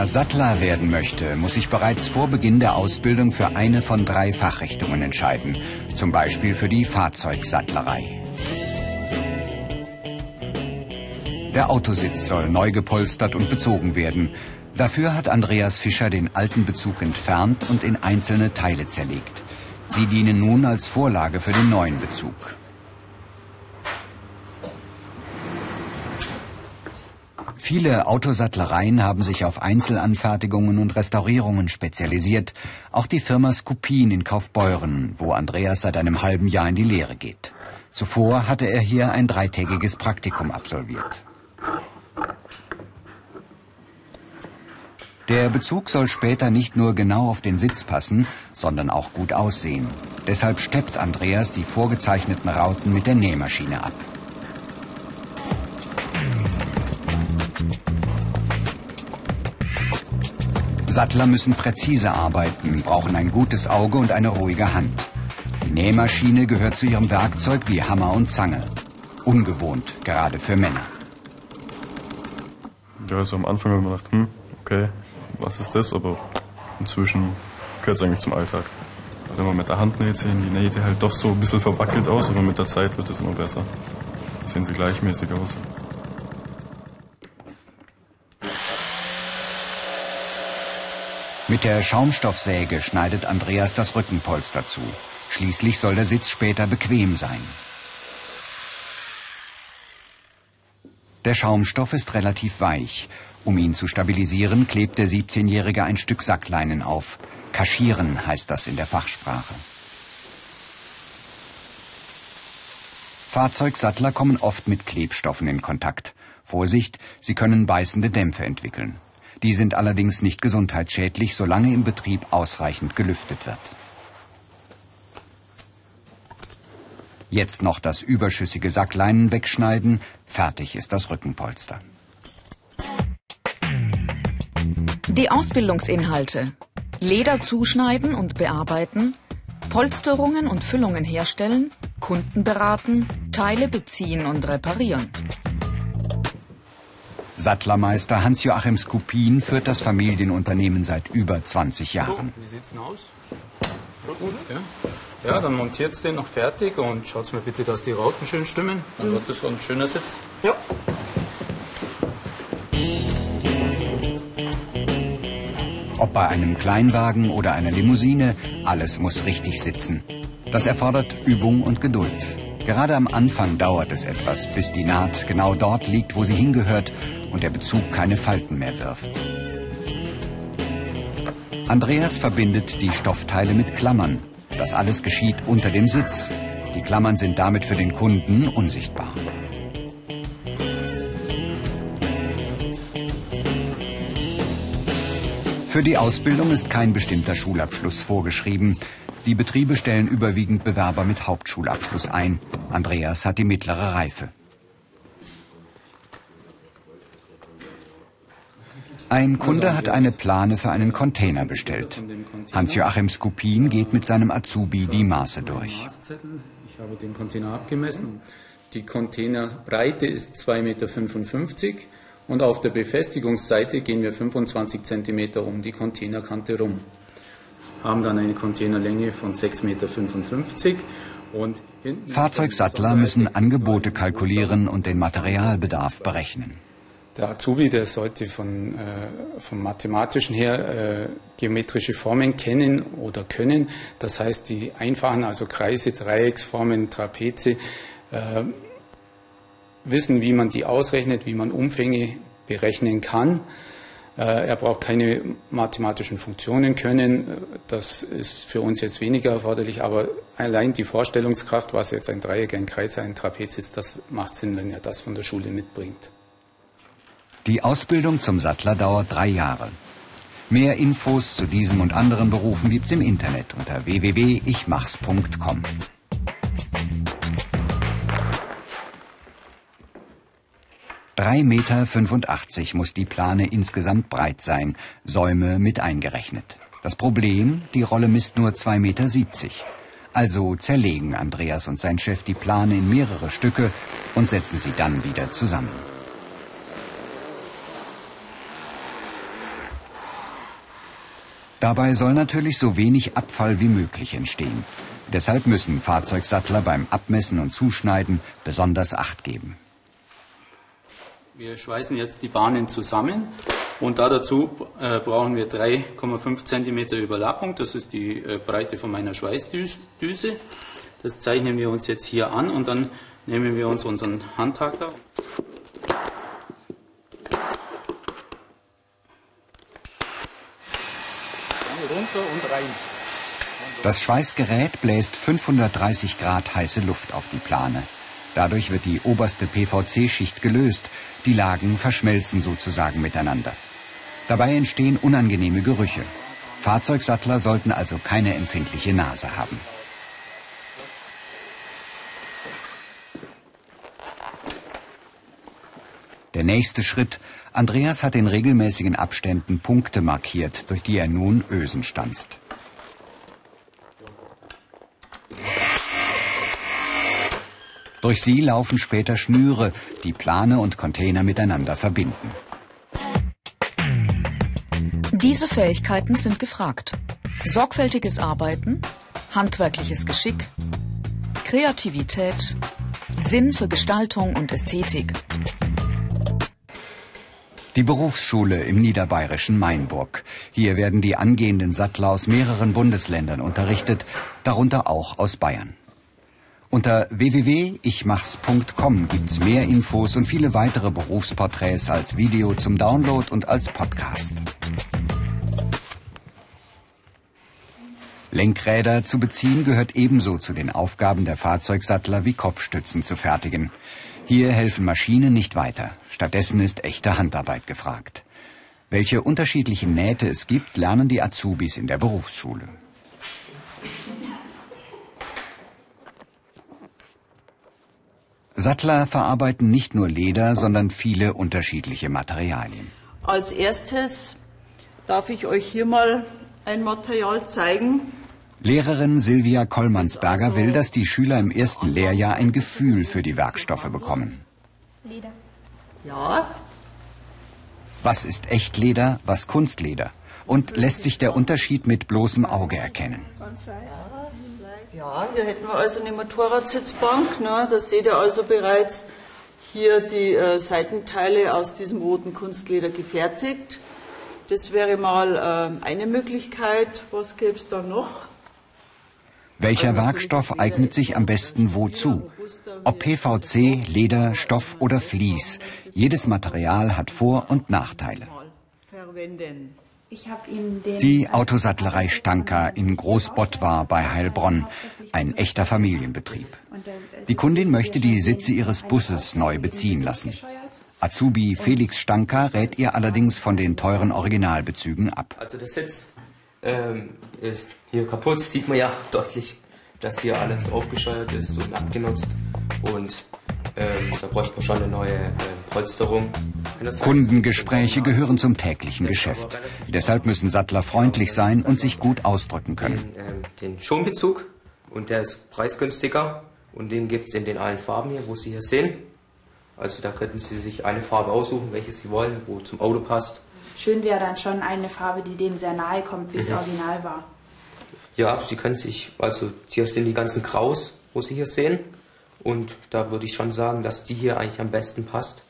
Wer Sattler werden möchte, muss sich bereits vor Beginn der Ausbildung für eine von drei Fachrichtungen entscheiden, zum Beispiel für die Fahrzeugsattlerei. Der Autositz soll neu gepolstert und bezogen werden. Dafür hat Andreas Fischer den alten Bezug entfernt und in einzelne Teile zerlegt. Sie dienen nun als Vorlage für den neuen Bezug. Viele Autosattlereien haben sich auf Einzelanfertigungen und Restaurierungen spezialisiert. Auch die Firma Skupin in Kaufbeuren, wo Andreas seit einem halben Jahr in die Lehre geht. Zuvor hatte er hier ein dreitägiges Praktikum absolviert. Der Bezug soll später nicht nur genau auf den Sitz passen, sondern auch gut aussehen. Deshalb steppt Andreas die vorgezeichneten Rauten mit der Nähmaschine ab. Sattler müssen präzise arbeiten, brauchen ein gutes Auge und eine ruhige Hand. Die Nähmaschine gehört zu ihrem Werkzeug wie Hammer und Zange. Ungewohnt, gerade für Männer. Ja, also am Anfang habe ich mir gedacht, hm, okay, was ist das? Aber inzwischen gehört es eigentlich zum Alltag. Wenn man mit der Hand näht, sehen die Nähte halt doch so ein bisschen verwackelt aus, aber mit der Zeit wird es immer besser. Sehen sie gleichmäßig aus. Mit der Schaumstoffsäge schneidet Andreas das Rückenpolster zu. Schließlich soll der Sitz später bequem sein. Der Schaumstoff ist relativ weich. Um ihn zu stabilisieren, klebt der 17-Jährige ein Stück Sackleinen auf. Kaschieren heißt das in der Fachsprache. Fahrzeugsattler kommen oft mit Klebstoffen in Kontakt. Vorsicht, sie können beißende Dämpfe entwickeln. Die sind allerdings nicht gesundheitsschädlich, solange im Betrieb ausreichend gelüftet wird. Jetzt noch das überschüssige Sackleinen wegschneiden, fertig ist das Rückenpolster. Die Ausbildungsinhalte. Leder zuschneiden und bearbeiten, Polsterungen und Füllungen herstellen, Kunden beraten, Teile beziehen und reparieren. Sattlermeister Hans-Joachim Skupin führt das Familienunternehmen seit über 20 Jahren. So, wie sieht's denn aus? Gut, ja. ja, dann montiert es den noch fertig und schaut mal bitte, dass die Rauten schön stimmen. Dann wird das so ein schöner Sitz. Ja. Ob bei einem Kleinwagen oder einer Limousine, alles muss richtig sitzen. Das erfordert Übung und Geduld. Gerade am Anfang dauert es etwas, bis die Naht genau dort liegt, wo sie hingehört und der Bezug keine Falten mehr wirft. Andreas verbindet die Stoffteile mit Klammern. Das alles geschieht unter dem Sitz. Die Klammern sind damit für den Kunden unsichtbar. Für die Ausbildung ist kein bestimmter Schulabschluss vorgeschrieben. Die Betriebe stellen überwiegend Bewerber mit Hauptschulabschluss ein. Andreas hat die mittlere Reife. Ein Kunde hat eine Plane für einen Container bestellt. Hans-Joachim Skupin geht mit seinem Azubi die Maße durch. Ich habe den Container abgemessen. Die Containerbreite ist 2,55 Meter und auf der Befestigungsseite gehen wir 25 cm um die Containerkante rum. Haben dann eine Containerlänge von 6,55 Meter und Fahrzeugsattler müssen Angebote kalkulieren und den Materialbedarf berechnen. Der Azubi, der sollte von, äh, vom Mathematischen her äh, geometrische Formen kennen oder können. Das heißt, die einfachen, also Kreise, Dreiecksformen, Trapeze, äh, wissen, wie man die ausrechnet, wie man Umfänge berechnen kann. Äh, er braucht keine mathematischen Funktionen können. Das ist für uns jetzt weniger erforderlich, aber allein die Vorstellungskraft, was jetzt ein Dreieck, ein Kreis, ein Trapez ist, das macht Sinn, wenn er das von der Schule mitbringt. Die Ausbildung zum Sattler dauert drei Jahre. Mehr Infos zu diesem und anderen Berufen gibt's im Internet unter www.ichmachs.com. 3,85 Meter muss die Plane insgesamt breit sein, Säume mit eingerechnet. Das Problem, die Rolle misst nur 2,70 Meter. Also zerlegen Andreas und sein Chef die Plane in mehrere Stücke und setzen sie dann wieder zusammen. Dabei soll natürlich so wenig Abfall wie möglich entstehen. Deshalb müssen Fahrzeugsattler beim Abmessen und Zuschneiden besonders Acht geben. Wir schweißen jetzt die Bahnen zusammen und da dazu äh, brauchen wir 3,5 cm Überlappung. Das ist die äh, Breite von meiner Schweißdüse. Das zeichnen wir uns jetzt hier an und dann nehmen wir uns unseren Handhacker. Runter und rein. Das Schweißgerät bläst 530 Grad heiße Luft auf die Plane. Dadurch wird die oberste PVC-Schicht gelöst. Die Lagen verschmelzen sozusagen miteinander. Dabei entstehen unangenehme Gerüche. Fahrzeugsattler sollten also keine empfindliche Nase haben. Der nächste Schritt. Andreas hat in regelmäßigen Abständen Punkte markiert, durch die er nun Ösen stanzt. Durch sie laufen später Schnüre, die Plane und Container miteinander verbinden. Diese Fähigkeiten sind gefragt. Sorgfältiges Arbeiten, handwerkliches Geschick, Kreativität, Sinn für Gestaltung und Ästhetik. Die Berufsschule im niederbayerischen Mainburg. Hier werden die angehenden Sattler aus mehreren Bundesländern unterrichtet, darunter auch aus Bayern. Unter www.ichmachs.com gibt's mehr Infos und viele weitere Berufsporträts als Video zum Download und als Podcast. Lenkräder zu beziehen gehört ebenso zu den Aufgaben der Fahrzeugsattler wie Kopfstützen zu fertigen. Hier helfen Maschinen nicht weiter. Stattdessen ist echte Handarbeit gefragt. Welche unterschiedlichen Nähte es gibt, lernen die Azubis in der Berufsschule. Sattler verarbeiten nicht nur Leder, sondern viele unterschiedliche Materialien. Als erstes darf ich euch hier mal ein Material zeigen. Lehrerin Silvia Kollmannsberger will, dass die Schüler im ersten Lehrjahr ein Gefühl für die Werkstoffe bekommen. Leder. Ja. Was ist Echtleder, was Kunstleder? Und lässt sich der Unterschied mit bloßem Auge erkennen? Ja, hier hätten wir also eine Motorradsitzbank. Ne? Da seht ihr also bereits hier die äh, Seitenteile aus diesem roten Kunstleder gefertigt. Das wäre mal äh, eine Möglichkeit. Was gäbe es da noch? Welcher Werkstoff eignet sich am besten wozu? Ob PVC, Leder, Stoff oder Vlies. Jedes Material hat Vor- und Nachteile. Verwenden. Die Autosattlerei Stanka in Großbottwar bei Heilbronn, ein echter Familienbetrieb. Die Kundin möchte die Sitze ihres Busses neu beziehen lassen. Azubi Felix Stanka rät ihr allerdings von den teuren Originalbezügen ab. Also der Sitz ähm, ist hier kaputt, sieht man ja deutlich, dass hier alles aufgescheuert ist und abgenutzt. Und ähm, da bräuchte man schon eine neue äh, Polsterung. Kundengespräche gehören zum täglichen Geschäft. Deshalb müssen Sattler freundlich sein und sich gut ausdrücken können. Den, ähm, den Schonbezug und der ist preisgünstiger und den gibt es in den allen Farben hier, wo Sie hier sehen. Also da könnten Sie sich eine Farbe aussuchen, welche Sie wollen, wo zum Auto passt. Schön wäre dann schon eine Farbe, die dem sehr nahe kommt, wie mhm. es original war. Ja, Sie können sich, also hier sind die ganzen Graus, wo Sie hier sehen. Und da würde ich schon sagen, dass die hier eigentlich am besten passt.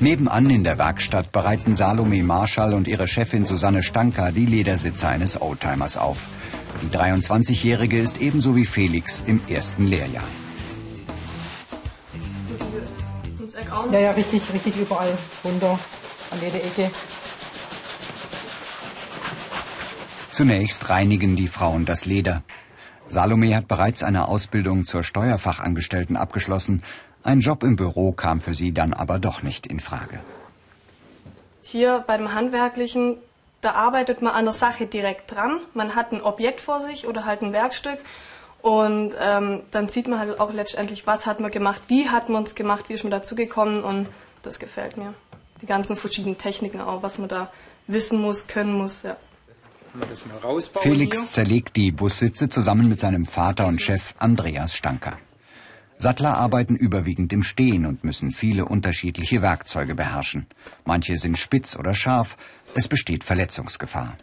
Nebenan in der Werkstatt bereiten Salome Marschall und ihre Chefin Susanne Stanka die Ledersitze eines Oldtimers auf. Die 23-Jährige ist ebenso wie Felix im ersten Lehrjahr. Ja, ja, richtig, richtig überall runter, an jeder Ecke. Zunächst reinigen die Frauen das Leder. Salome hat bereits eine Ausbildung zur Steuerfachangestellten abgeschlossen. Ein Job im Büro kam für sie dann aber doch nicht in Frage. Hier beim Handwerklichen, da arbeitet man an der Sache direkt dran. Man hat ein Objekt vor sich oder halt ein Werkstück Und ähm, dann sieht man halt auch letztendlich, was hat man gemacht, wie hat man es gemacht, wie ist man dazu gekommen und das gefällt mir. Die ganzen verschiedenen Techniken auch, was man da wissen muss, können muss, ja. Felix zerlegt die Bussitze zusammen mit seinem Vater und Chef Andreas Stanker. Sattler arbeiten überwiegend im Stehen und müssen viele unterschiedliche Werkzeuge beherrschen. Manche sind spitz oder scharf, es besteht Verletzungsgefahr.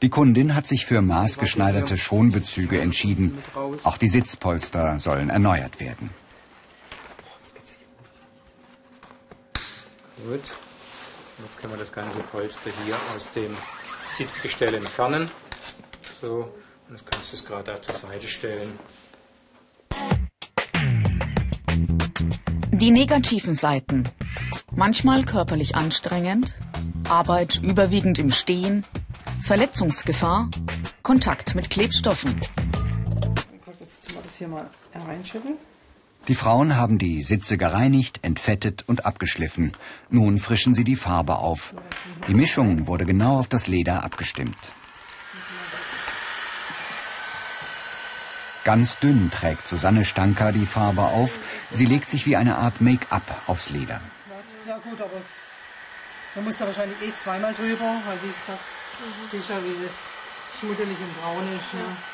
Die Kundin hat sich für maßgeschneiderte Schonbezüge entschieden. Auch die Sitzpolster sollen erneuert werden. Gut. Jetzt können wir das ganze Polster hier aus dem Sitzgestell entfernen. So, und jetzt kannst du es gerade da zur Seite stellen. Die negativen Seiten. Manchmal körperlich anstrengend, Arbeit überwiegend im Stehen, Verletzungsgefahr, Kontakt mit Klebstoffen. Jetzt tun wir das hier mal hereinschütten. Die Frauen haben die Sitze gereinigt, entfettet und abgeschliffen. Nun frischen sie die Farbe auf. Die Mischung wurde genau auf das Leder abgestimmt. Ganz dünn trägt Susanne Stanker die Farbe auf. Sie legt sich wie eine Art Make-up aufs Leder. Ja gut, aber man muss da wahrscheinlich eh zweimal drüber, weil wie gesagt, sicher wie das schmuddelig und braun ist. Ne?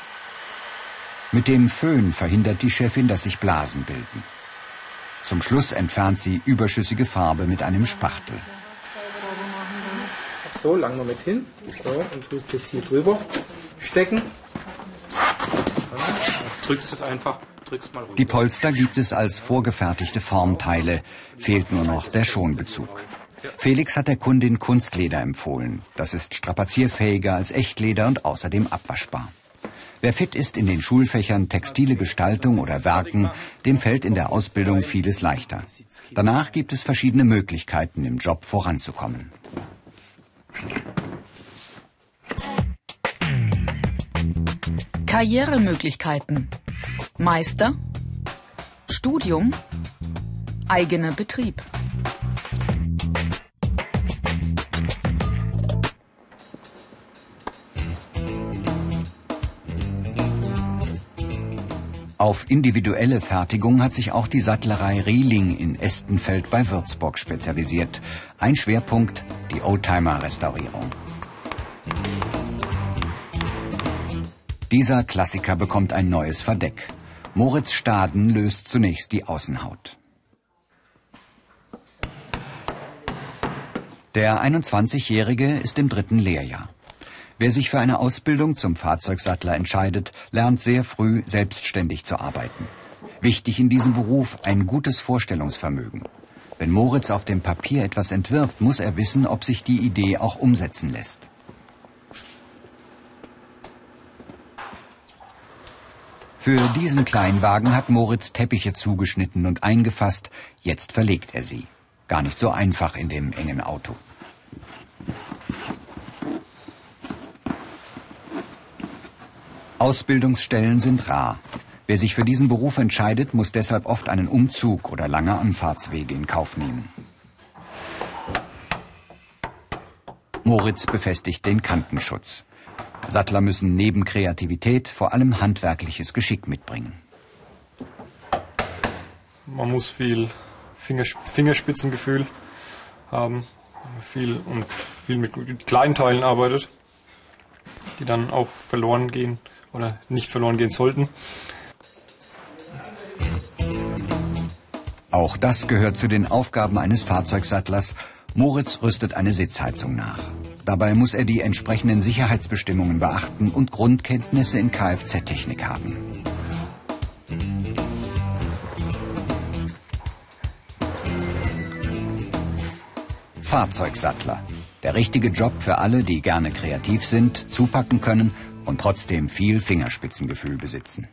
Mit dem Föhn verhindert die Chefin, dass sich Blasen bilden. Zum Schluss entfernt sie überschüssige Farbe mit einem Spachtel. So, lang noch mit hin. So, und tust das hier drüber stecken. drückst es einfach. Drückst mal Die Polster gibt es als vorgefertigte Formteile. Fehlt nur noch der Schonbezug. Felix hat der Kundin Kunstleder empfohlen. Das ist strapazierfähiger als Echtleder und außerdem abwaschbar. Wer fit ist in den Schulfächern textile Gestaltung oder Werken, dem fällt in der Ausbildung vieles leichter. Danach gibt es verschiedene Möglichkeiten, im Job voranzukommen. Karrieremöglichkeiten. Meister. Studium. Eigener Betrieb. Auf individuelle Fertigung hat sich auch die Sattlerei Rieling in Estenfeld bei Würzburg spezialisiert. Ein Schwerpunkt die Oldtimer-Restaurierung. Dieser Klassiker bekommt ein neues Verdeck. Moritz Staden löst zunächst die Außenhaut. Der 21-Jährige ist im dritten Lehrjahr. Wer sich für eine Ausbildung zum Fahrzeugsattler entscheidet, lernt sehr früh selbstständig zu arbeiten. Wichtig in diesem Beruf ein gutes Vorstellungsvermögen. Wenn Moritz auf dem Papier etwas entwirft, muss er wissen, ob sich die Idee auch umsetzen lässt. Für diesen Kleinwagen hat Moritz Teppiche zugeschnitten und eingefasst. Jetzt verlegt er sie. Gar nicht so einfach in dem engen Auto. Ausbildungsstellen sind rar. Wer sich für diesen Beruf entscheidet, muss deshalb oft einen Umzug oder lange Anfahrtswege in Kauf nehmen. Moritz befestigt den Kantenschutz. Sattler müssen neben Kreativität vor allem handwerkliches Geschick mitbringen. Man muss viel Fingerspitzengefühl haben, viel und viel mit kleinen Teilen arbeitet, die dann auch verloren gehen oder nicht verloren gehen sollten. Auch das gehört zu den Aufgaben eines Fahrzeugsattlers. Moritz rüstet eine Sitzheizung nach. Dabei muss er die entsprechenden Sicherheitsbestimmungen beachten und Grundkenntnisse in Kfz-Technik haben. Fahrzeugsattler. Der richtige Job für alle, die gerne kreativ sind, zupacken können und trotzdem viel Fingerspitzengefühl besitzen.